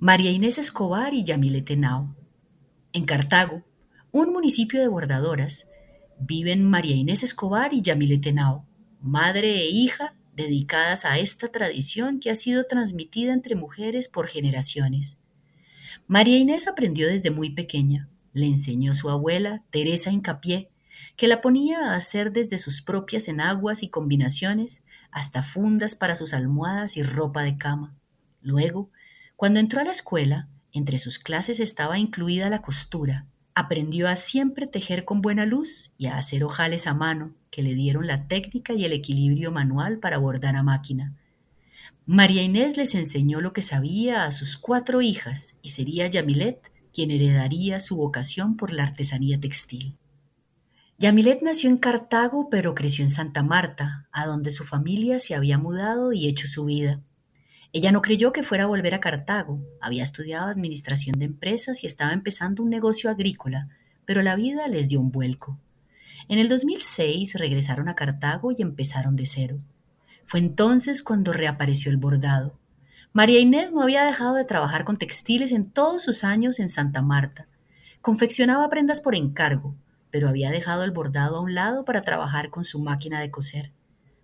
María Inés Escobar y Yamilet Henao. En Cartago, un municipio de bordadoras, viven María Inés Escobar y Yamilet Henao, madre e hija dedicadas a esta tradición que ha sido transmitida entre mujeres por generaciones. María Inés aprendió desde muy pequeña. Le enseñó su abuela, Teresa Incapié, que la ponía a hacer desde sus propias enaguas y combinaciones hasta fundas para sus almohadas y ropa de cama. Luego, cuando entró a la escuela, entre sus clases estaba incluida la costura. Aprendió a siempre tejer con buena luz y a hacer ojales a mano, que le dieron la técnica y el equilibrio manual para bordar a máquina. María Inés les enseñó lo que sabía a sus cuatro hijas y sería Yamilet quien heredaría su vocación por la artesanía textil. Yamilet nació en Cartago, pero creció en Santa Marta, a donde su familia se había mudado y hecho su vida. Ella no creyó que fuera a volver a Cartago, había estudiado administración de empresas y estaba empezando un negocio agrícola, pero la vida les dio un vuelco. En el 2006 regresaron a Cartago y empezaron de cero. Fue entonces cuando reapareció el bordado. María Inés no había dejado de trabajar con textiles en todos sus años en Santa Marta. Confeccionaba prendas por encargo, pero había dejado el bordado a un lado para trabajar con su máquina de coser.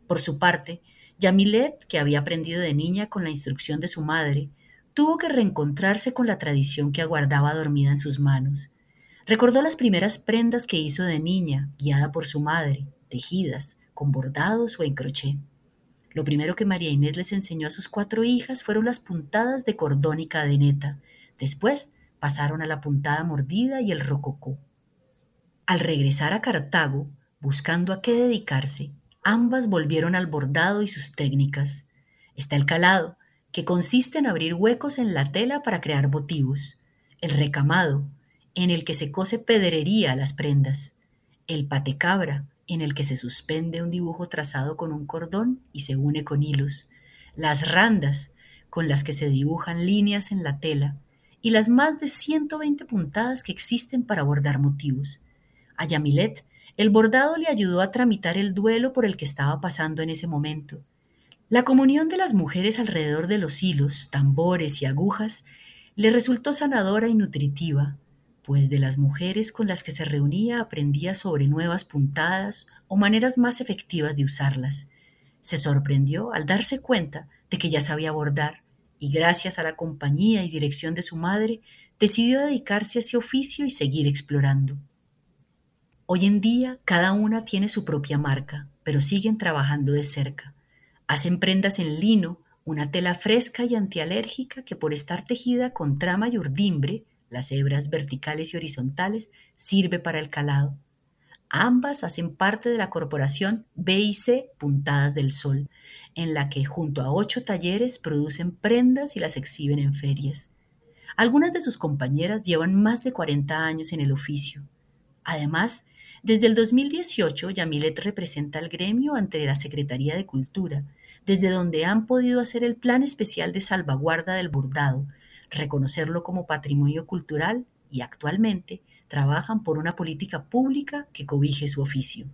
Por su parte, Yamilet, que había aprendido de niña con la instrucción de su madre, tuvo que reencontrarse con la tradición que aguardaba dormida en sus manos. Recordó las primeras prendas que hizo de niña, guiada por su madre, tejidas, con bordados o en crochet. Lo primero que María Inés les enseñó a sus cuatro hijas fueron las puntadas de cordón y cadeneta. Después pasaron a la puntada mordida y el rococó. Al regresar a Cartago, buscando a qué dedicarse, ambas volvieron al bordado y sus técnicas. Está el calado, que consiste en abrir huecos en la tela para crear motivos. El recamado, en el que se cose pedrería a las prendas. El patecabra, en el que se suspende un dibujo trazado con un cordón y se une con hilos. Las randas, con las que se dibujan líneas en la tela. Y las más de 120 puntadas que existen para bordar motivos. A Yamilet, el bordado le ayudó a tramitar el duelo por el que estaba pasando en ese momento. La comunión de las mujeres alrededor de los hilos, tambores y agujas le resultó sanadora y nutritiva, pues de las mujeres con las que se reunía aprendía sobre nuevas puntadas o maneras más efectivas de usarlas. Se sorprendió al darse cuenta de que ya sabía bordar y gracias a la compañía y dirección de su madre decidió dedicarse a ese oficio y seguir explorando. Hoy en día cada una tiene su propia marca, pero siguen trabajando de cerca. Hacen prendas en lino, una tela fresca y antialérgica que por estar tejida con trama y urdimbre, las hebras verticales y horizontales, sirve para el calado. Ambas hacen parte de la corporación BIC Puntadas del Sol, en la que junto a ocho talleres producen prendas y las exhiben en ferias. Algunas de sus compañeras llevan más de 40 años en el oficio. Además, desde el 2018, Yamilet representa al gremio ante la Secretaría de Cultura, desde donde han podido hacer el Plan Especial de Salvaguarda del Bordado, reconocerlo como patrimonio cultural y actualmente trabajan por una política pública que cobije su oficio.